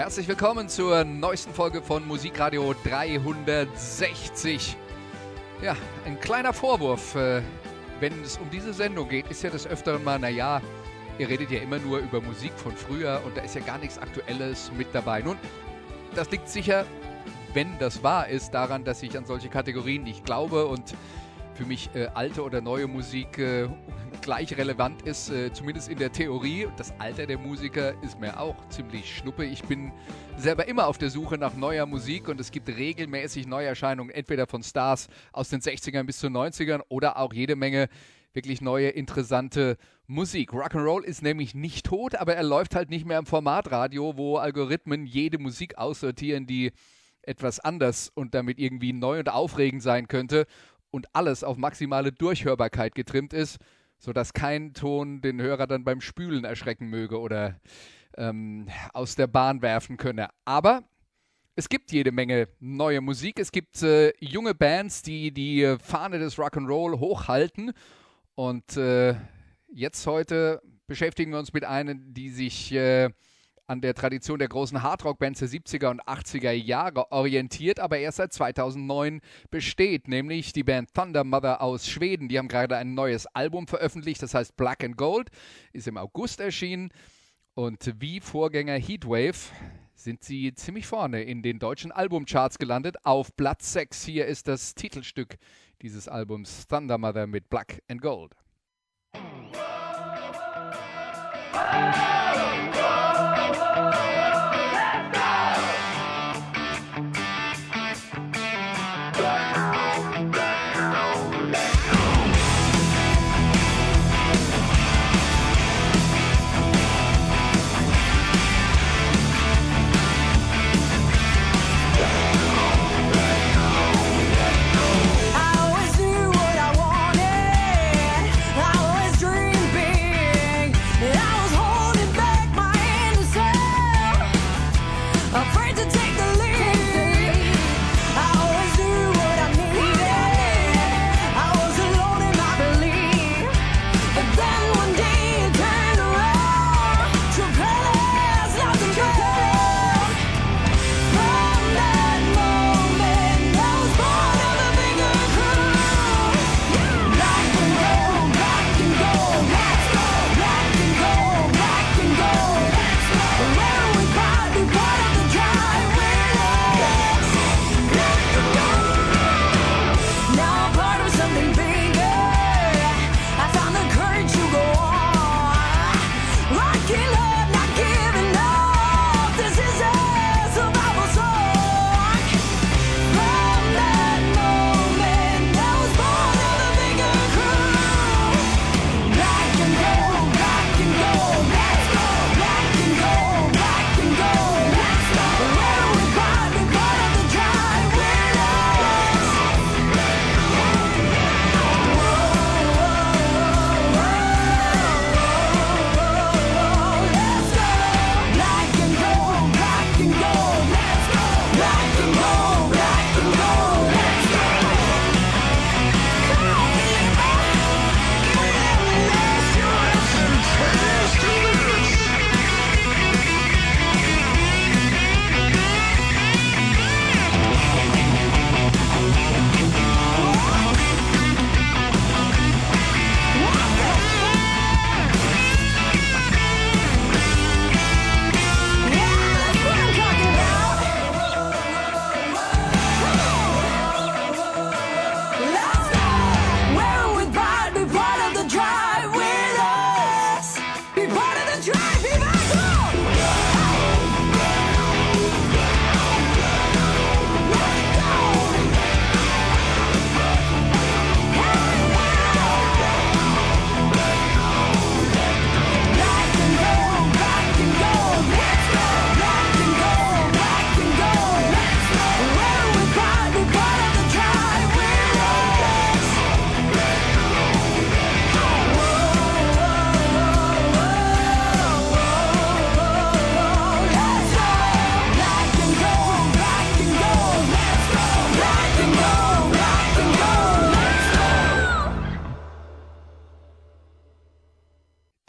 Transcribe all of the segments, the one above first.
Herzlich willkommen zur neuesten Folge von Musikradio 360. Ja, ein kleiner Vorwurf, äh, wenn es um diese Sendung geht, ist ja des Öfteren mal, naja, ihr redet ja immer nur über Musik von früher und da ist ja gar nichts Aktuelles mit dabei. Nun, das liegt sicher, wenn das wahr ist, daran, dass ich an solche Kategorien nicht glaube und für mich äh, alte oder neue Musik äh, gleich relevant ist, äh, zumindest in der Theorie. Das Alter der Musiker ist mir auch ziemlich schnuppe. Ich bin selber immer auf der Suche nach neuer Musik und es gibt regelmäßig Neuerscheinungen, entweder von Stars aus den 60ern bis zu 90ern oder auch jede Menge wirklich neue, interessante Musik. Rock'n'Roll ist nämlich nicht tot, aber er läuft halt nicht mehr im Formatradio, wo Algorithmen jede Musik aussortieren, die etwas anders und damit irgendwie neu und aufregend sein könnte und alles auf maximale Durchhörbarkeit getrimmt ist, sodass kein Ton den Hörer dann beim Spülen erschrecken möge oder ähm, aus der Bahn werfen könne. Aber es gibt jede Menge neue Musik. Es gibt äh, junge Bands, die die Fahne des Rock'n'Roll hochhalten. Und äh, jetzt heute beschäftigen wir uns mit einer, die sich äh, an der Tradition der großen Hardrock-Bands der 70er und 80er Jahre orientiert, aber erst seit 2009 besteht, nämlich die Band Thunder Mother aus Schweden. Die haben gerade ein neues Album veröffentlicht, das heißt Black and Gold, ist im August erschienen. Und wie Vorgänger Heatwave sind sie ziemlich vorne in den deutschen Albumcharts gelandet. Auf Platz 6 hier ist das Titelstück dieses Albums Thunder Mother mit Black and Gold.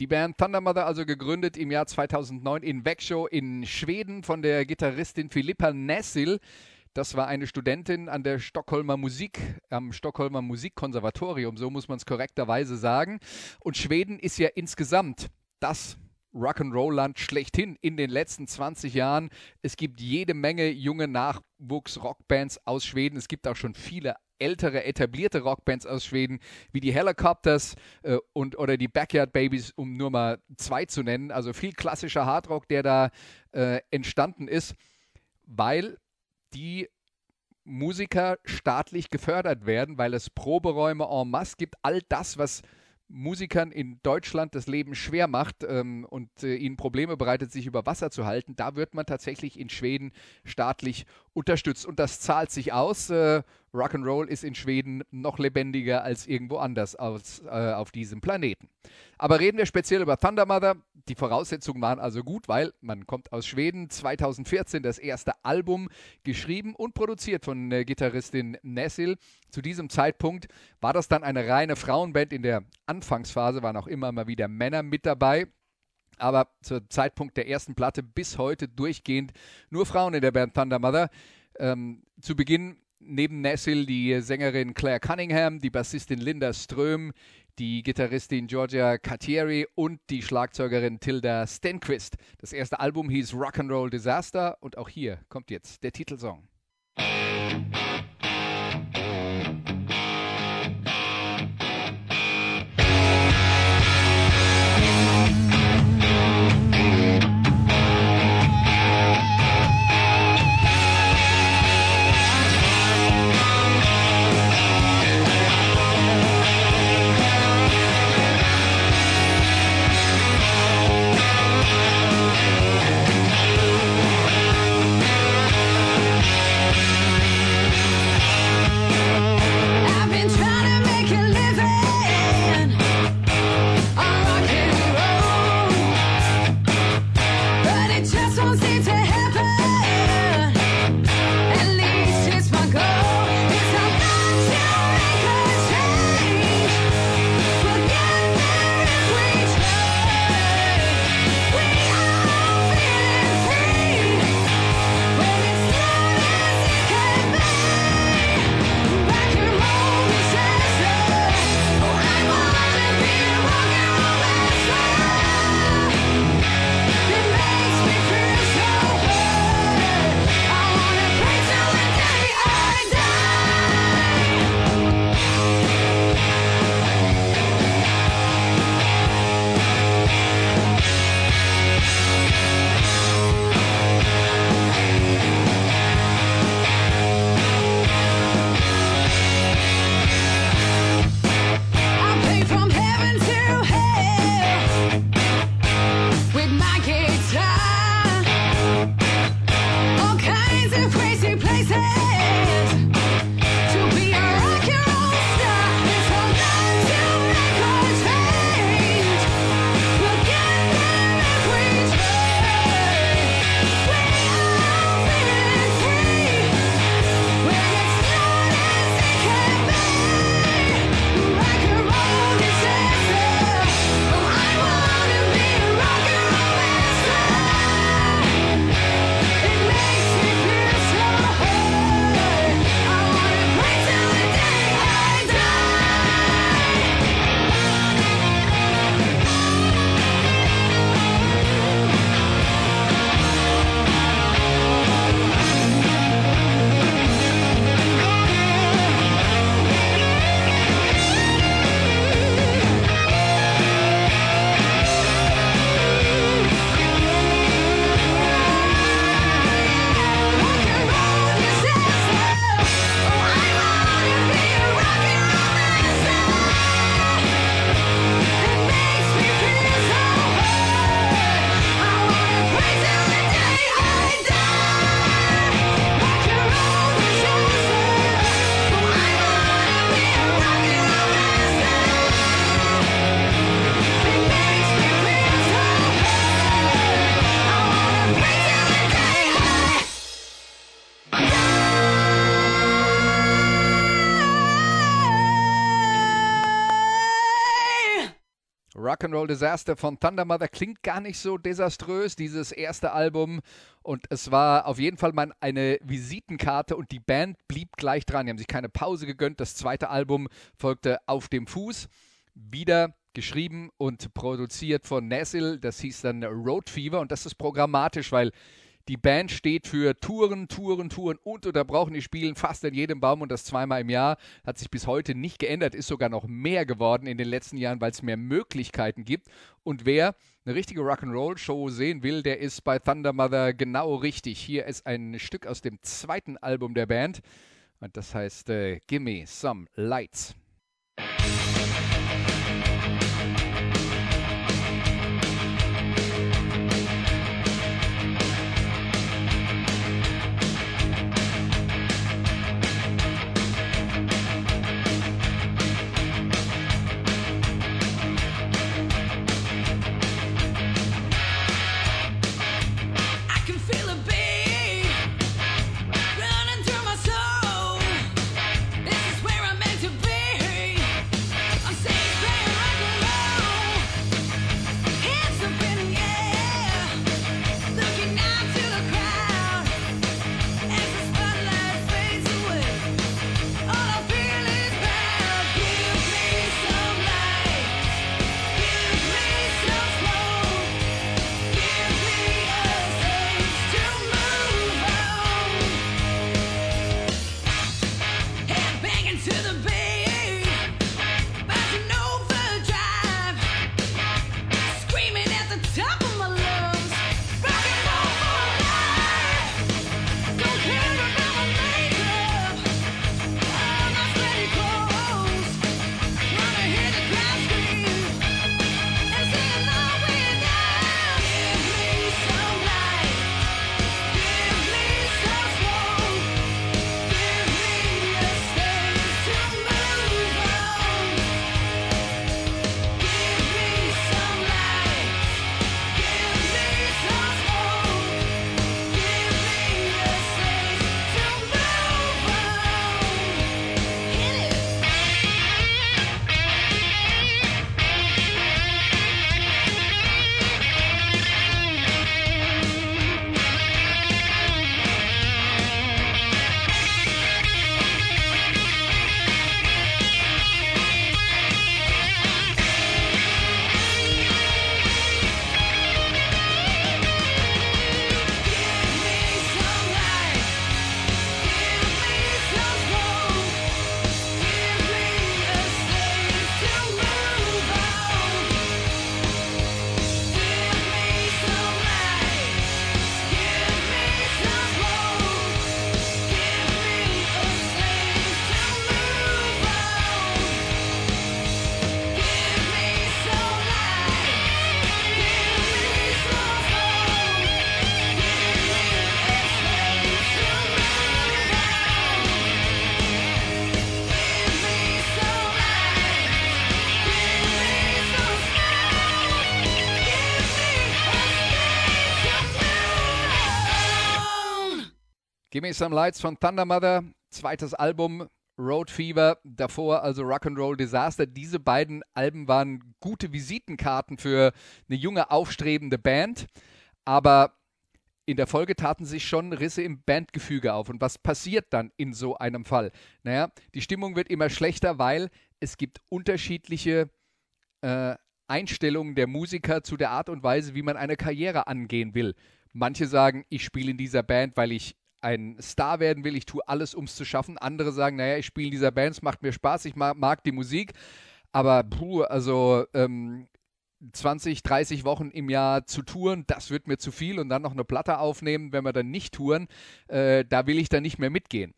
Band Thunder Mother also gegründet im Jahr 2009 in Växjö in Schweden von der Gitarristin Filippa Nessil. Das war eine Studentin an der Stockholmer Musik, am Stockholmer Musikkonservatorium, so muss man es korrekterweise sagen. Und Schweden ist ja insgesamt das Rock'n'Roll-Land schlechthin in den letzten 20 Jahren. Es gibt jede Menge junge Nachwuchs-Rockbands aus Schweden. Es gibt auch schon viele ältere, etablierte Rockbands aus Schweden, wie die Helicopters äh, und, oder die Backyard Babies, um nur mal zwei zu nennen. Also viel klassischer Hardrock, der da äh, entstanden ist, weil die Musiker staatlich gefördert werden, weil es Proberäume en masse gibt. All das, was Musikern in Deutschland das Leben schwer macht ähm, und äh, ihnen Probleme bereitet, sich über Wasser zu halten, da wird man tatsächlich in Schweden staatlich unterstützt. Und das zahlt sich aus. Äh, Rock'n'Roll ist in Schweden noch lebendiger als irgendwo anders aus, äh, auf diesem Planeten. Aber reden wir speziell über Thunder Mother. Die Voraussetzungen waren also gut, weil man kommt aus Schweden. 2014 das erste Album geschrieben und produziert von der Gitarristin Nessil. Zu diesem Zeitpunkt war das dann eine reine Frauenband. In der Anfangsphase waren auch immer mal wieder Männer mit dabei aber zum Zeitpunkt der ersten Platte bis heute durchgehend nur Frauen in der Band Thunder Mother. Ähm, zu Beginn neben Nessil die Sängerin Claire Cunningham, die Bassistin Linda Ström, die Gitarristin Georgia Cartieri und die Schlagzeugerin Tilda Stenquist. Das erste Album hieß Rock'n'Roll Disaster und auch hier kommt jetzt der Titelsong. Rock'n'Roll Disaster von Thunder Mother klingt gar nicht so desaströs, dieses erste Album. Und es war auf jeden Fall mal eine Visitenkarte und die Band blieb gleich dran. Die haben sich keine Pause gegönnt. Das zweite Album folgte Auf dem Fuß. Wieder geschrieben und produziert von Nasil. Das hieß dann Road Fever und das ist programmatisch, weil die Band steht für Touren, Touren, Touren und oder brauchen die spielen fast in jedem Baum und das zweimal im Jahr. Hat sich bis heute nicht geändert, ist sogar noch mehr geworden in den letzten Jahren, weil es mehr Möglichkeiten gibt. Und wer eine richtige Rock'n'Roll-Show sehen will, der ist bei Thunder Mother genau richtig. Hier ist ein Stück aus dem zweiten Album der Band und das heißt äh, Gimme Some Lights. Gimme Some Lights von Thunder Mother, zweites Album, Road Fever, davor also Rock'n'Roll Disaster. Diese beiden Alben waren gute Visitenkarten für eine junge, aufstrebende Band, aber in der Folge taten sich schon Risse im Bandgefüge auf. Und was passiert dann in so einem Fall? Naja, die Stimmung wird immer schlechter, weil es gibt unterschiedliche äh, Einstellungen der Musiker zu der Art und Weise, wie man eine Karriere angehen will. Manche sagen, ich spiele in dieser Band, weil ich ein Star werden will, ich tue alles, um es zu schaffen. Andere sagen, naja, ich spiele in dieser Band, es macht mir Spaß, ich mag, mag die Musik. Aber puh, also ähm, 20, 30 Wochen im Jahr zu touren, das wird mir zu viel und dann noch eine Platte aufnehmen, wenn wir dann nicht touren, äh, da will ich dann nicht mehr mitgehen.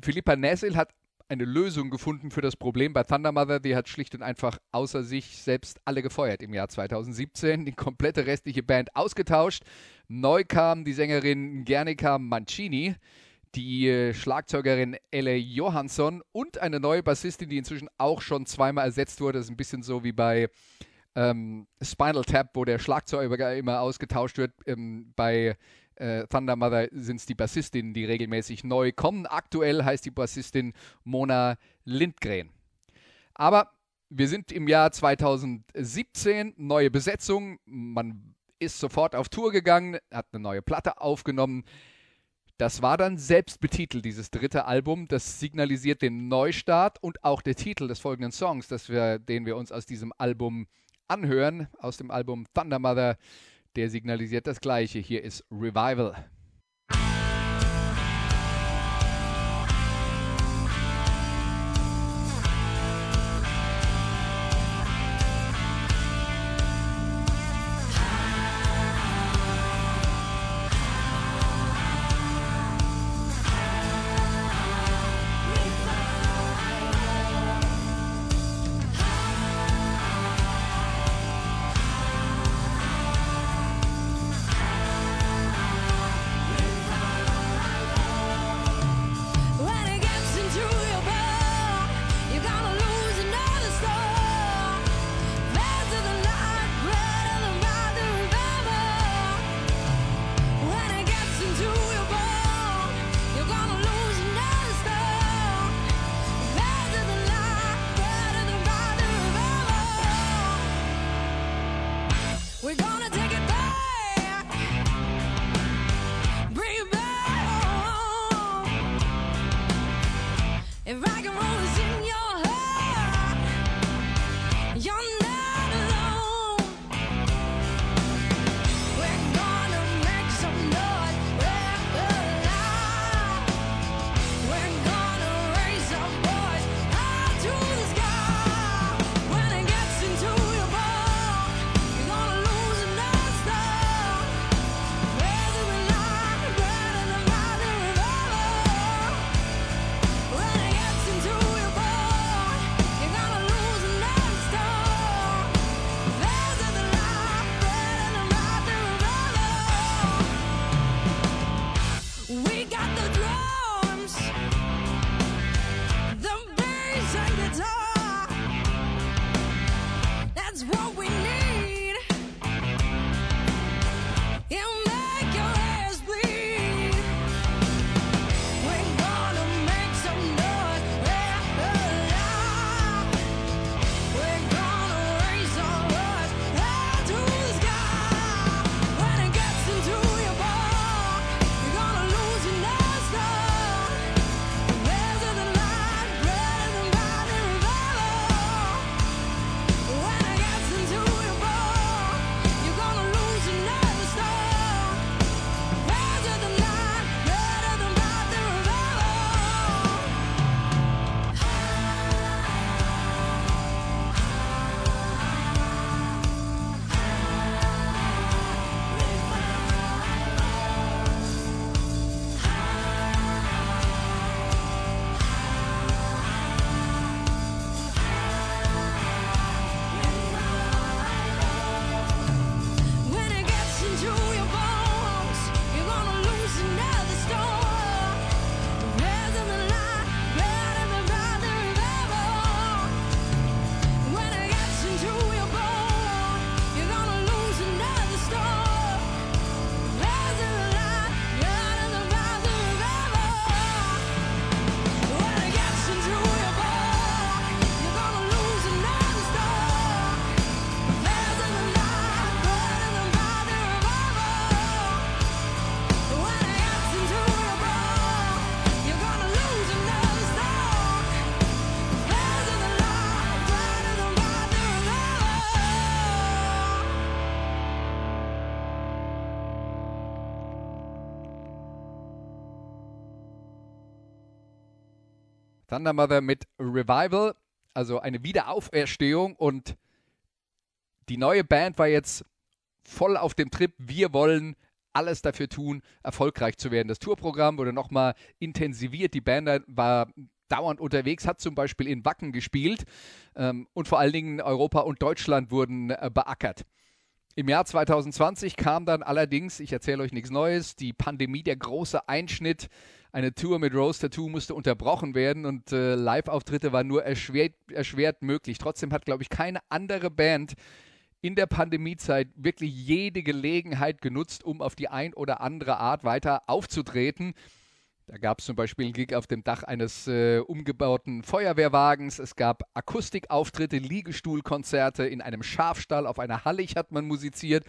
Philippa Nessil hat eine Lösung gefunden für das Problem bei Thunder Mother. Die hat schlicht und einfach außer sich selbst alle gefeuert im Jahr 2017. Die komplette restliche Band ausgetauscht. Neu kam die Sängerin Gernika Mancini, die äh, Schlagzeugerin Elle Johansson und eine neue Bassistin, die inzwischen auch schon zweimal ersetzt wurde. Das ist ein bisschen so wie bei ähm, Spinal Tap, wo der Schlagzeuger immer ausgetauscht wird. Ähm, bei äh, Thunder Mother sind es die Bassistinnen, die regelmäßig neu kommen. Aktuell heißt die Bassistin Mona Lindgren. Aber Wir sind im Jahr 2017, neue Besetzung. Man ist sofort auf Tour gegangen, hat eine neue Platte aufgenommen. Das war dann selbst betitelt, dieses dritte Album. Das signalisiert den Neustart und auch der Titel des folgenden Songs, wir, den wir uns aus diesem Album anhören, aus dem Album Thunder Mother, der signalisiert das Gleiche. Hier ist Revival. Thunder Mother mit Revival, also eine Wiederauferstehung und die neue Band war jetzt voll auf dem Trip. Wir wollen alles dafür tun, erfolgreich zu werden. Das Tourprogramm wurde nochmal intensiviert. Die Band war dauernd unterwegs, hat zum Beispiel in Wacken gespielt ähm, und vor allen Dingen Europa und Deutschland wurden äh, beackert. Im Jahr 2020 kam dann allerdings, ich erzähle euch nichts Neues, die Pandemie, der große Einschnitt. Eine Tour mit Rose Tattoo musste unterbrochen werden und äh, Live-Auftritte waren nur erschwert, erschwert möglich. Trotzdem hat, glaube ich, keine andere Band in der Pandemiezeit wirklich jede Gelegenheit genutzt, um auf die ein oder andere Art weiter aufzutreten. Da gab es zum Beispiel einen Gig auf dem Dach eines äh, umgebauten Feuerwehrwagens. Es gab Akustikauftritte, Liegestuhlkonzerte in einem Schafstall, auf einer Hallig hat man musiziert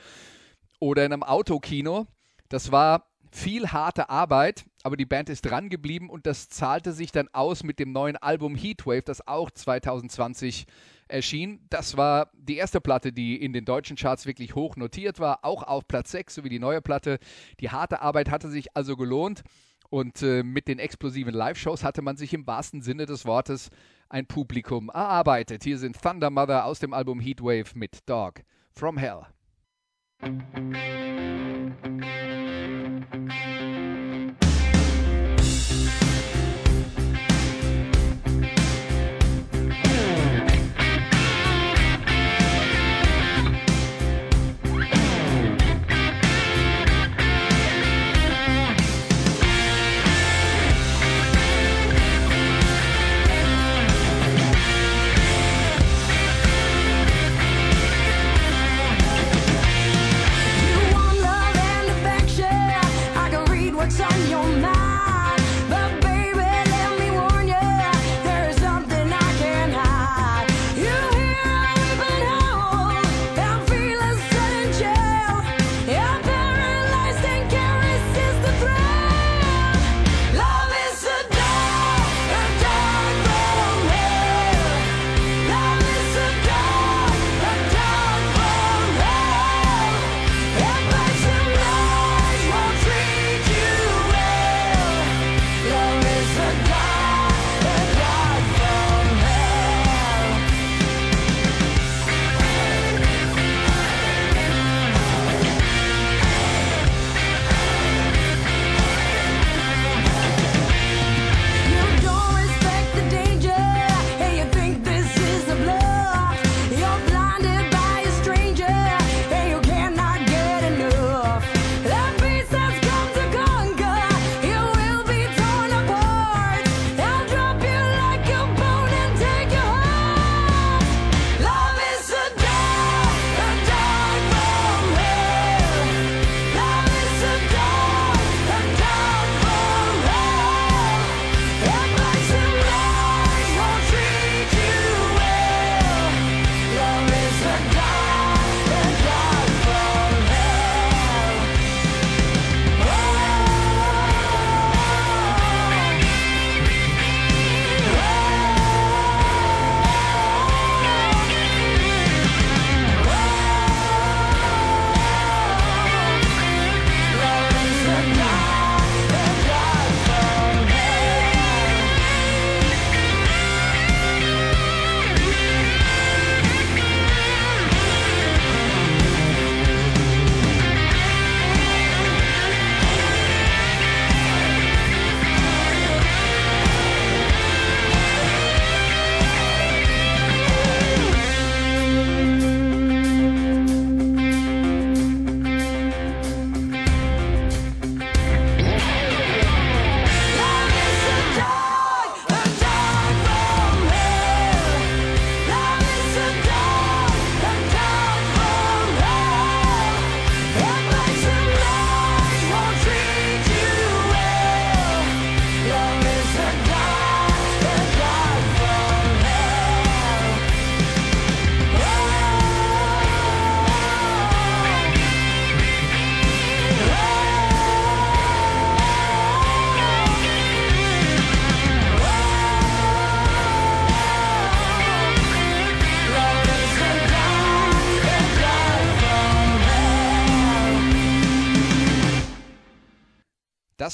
oder in einem Autokino. Das war viel harte Arbeit, aber die Band ist dran geblieben und das zahlte sich dann aus mit dem neuen Album Heatwave, das auch 2020 erschien. Das war die erste Platte, die in den deutschen Charts wirklich hoch notiert war, auch auf Platz 6, so wie die neue Platte. Die harte Arbeit hatte sich also gelohnt. Und äh, mit den explosiven Live-Shows hatte man sich im wahrsten Sinne des Wortes ein Publikum erarbeitet. Hier sind Thunder Mother aus dem Album Heatwave mit Dog from Hell. You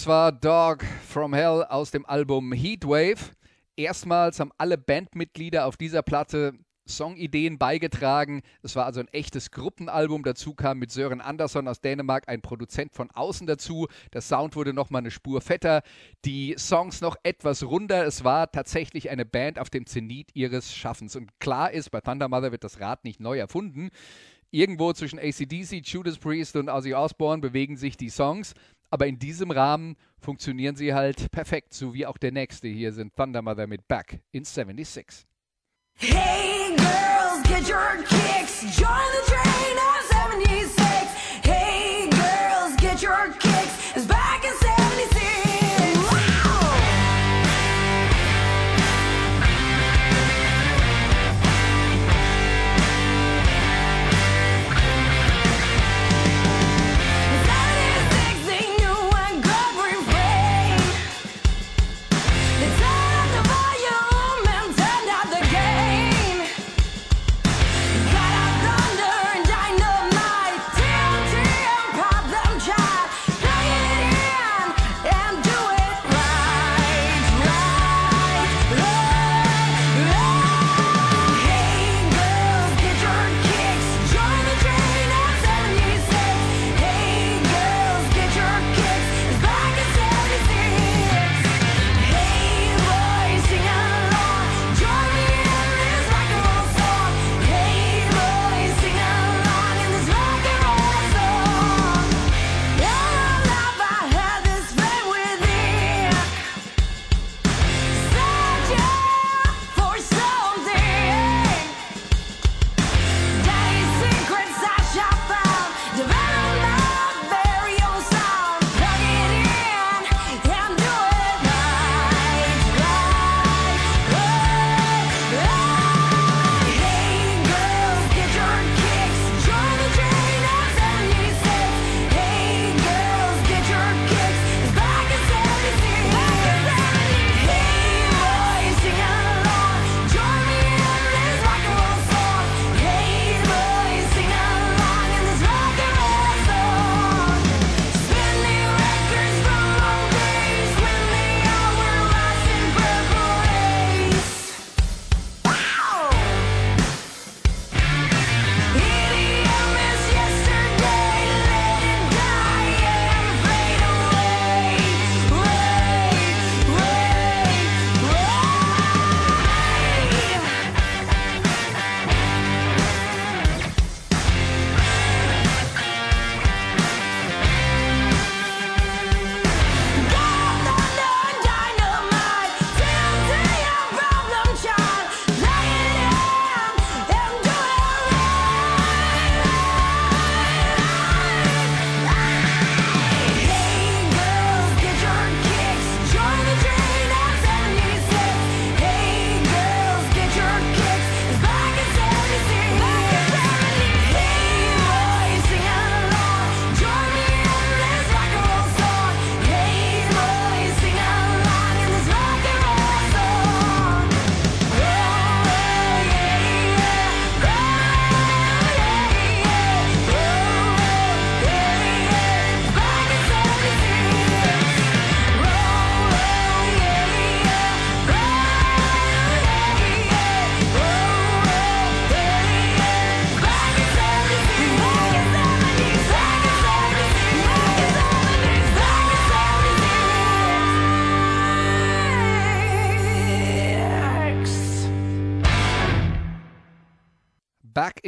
Das war Dog from Hell aus dem Album Heatwave. Erstmals haben alle Bandmitglieder auf dieser Platte Songideen beigetragen. Es war also ein echtes Gruppenalbum. Dazu kam mit Sören Andersson aus Dänemark ein Produzent von außen dazu. Der Sound wurde nochmal eine Spur fetter. Die Songs noch etwas runder. Es war tatsächlich eine Band auf dem Zenit ihres Schaffens. Und klar ist, bei Thunder Mother wird das Rad nicht neu erfunden. Irgendwo zwischen ACDC, Judas Priest und Ozzy Osbourne bewegen sich die Songs. Aber in diesem Rahmen funktionieren sie halt perfekt, so wie auch der nächste. Hier sind Thunder Mother mit Back in 76. Hey girls, get your kicks. Join the train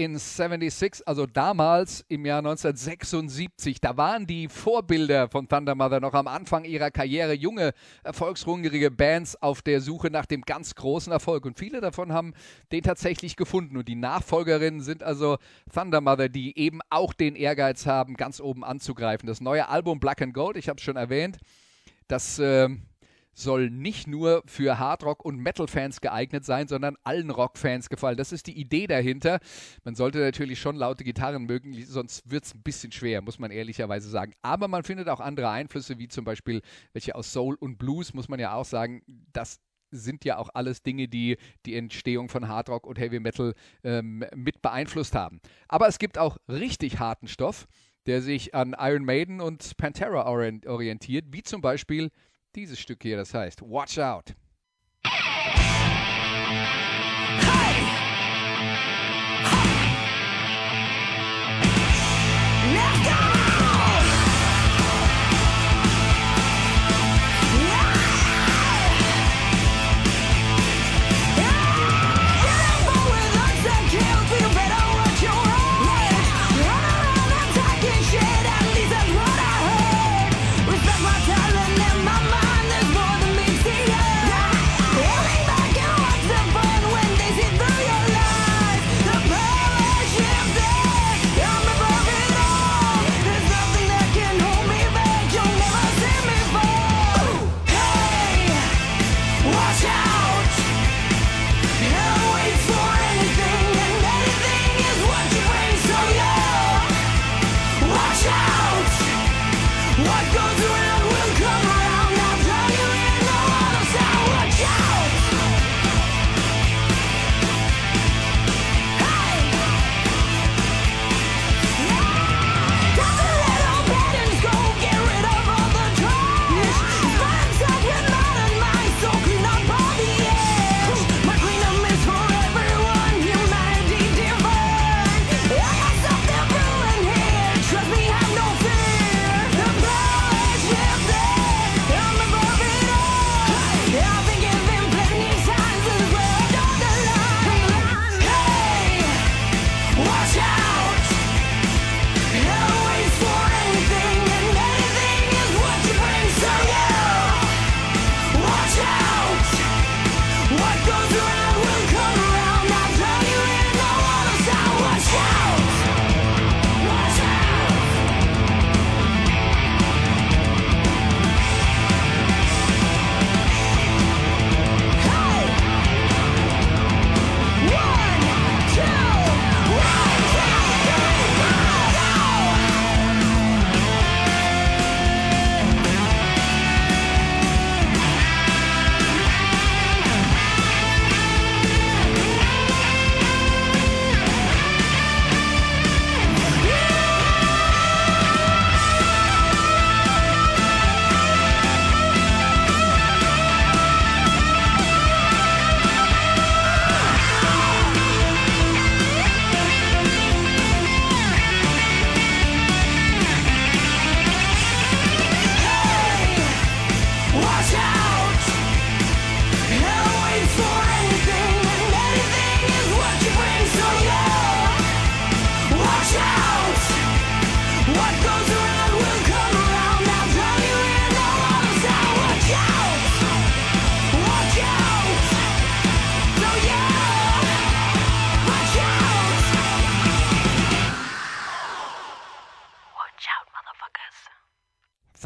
1976, also damals im Jahr 1976, da waren die Vorbilder von Thunder Mother noch am Anfang ihrer Karriere, junge, erfolgshungrige Bands auf der Suche nach dem ganz großen Erfolg. Und viele davon haben den tatsächlich gefunden. Und die Nachfolgerinnen sind also Thunder Mother, die eben auch den Ehrgeiz haben, ganz oben anzugreifen. Das neue Album Black and Gold, ich habe es schon erwähnt, das... Äh, soll nicht nur für Hardrock- und Metal-Fans geeignet sein, sondern allen Rock-Fans gefallen. Das ist die Idee dahinter. Man sollte natürlich schon laute Gitarren mögen, sonst wird es ein bisschen schwer, muss man ehrlicherweise sagen. Aber man findet auch andere Einflüsse, wie zum Beispiel welche aus Soul und Blues, muss man ja auch sagen. Das sind ja auch alles Dinge, die die Entstehung von Hardrock und Heavy Metal ähm, mit beeinflusst haben. Aber es gibt auch richtig harten Stoff, der sich an Iron Maiden und Pantera orientiert, wie zum Beispiel dieses Stück hier, das heißt Watch Out.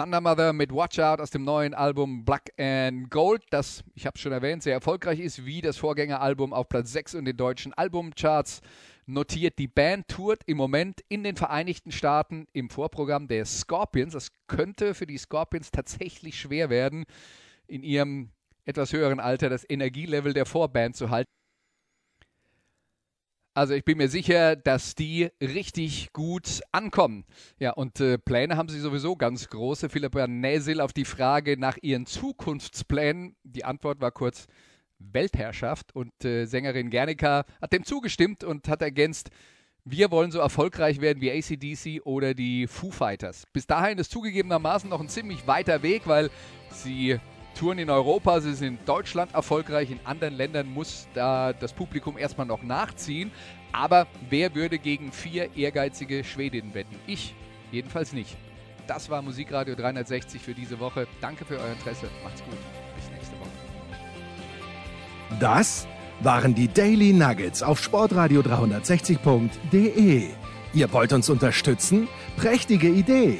Thunder Mother mit Watch Out aus dem neuen Album Black and Gold, das, ich habe es schon erwähnt, sehr erfolgreich ist, wie das Vorgängeralbum auf Platz 6 in den deutschen Albumcharts notiert. Die Band tourt im Moment in den Vereinigten Staaten im Vorprogramm der Scorpions. Das könnte für die Scorpions tatsächlich schwer werden, in ihrem etwas höheren Alter das Energielevel der Vorband zu halten. Also ich bin mir sicher, dass die richtig gut ankommen. Ja, und äh, Pläne haben sie sowieso ganz große. Philippa Näsil auf die Frage nach ihren Zukunftsplänen. Die Antwort war kurz Weltherrschaft. Und äh, Sängerin Gernika hat dem zugestimmt und hat ergänzt, wir wollen so erfolgreich werden wie ACDC oder die Foo Fighters. Bis dahin ist zugegebenermaßen noch ein ziemlich weiter Weg, weil sie Touren in Europa, sie sind in Deutschland erfolgreich, in anderen Ländern muss da das Publikum erstmal noch nachziehen. Aber wer würde gegen vier ehrgeizige Schwedinnen wetten? Ich jedenfalls nicht. Das war Musikradio 360 für diese Woche. Danke für euer Interesse. Macht's gut. Bis nächste Woche. Das waren die Daily Nuggets auf sportradio 360.de. Ihr wollt uns unterstützen? Prächtige Idee!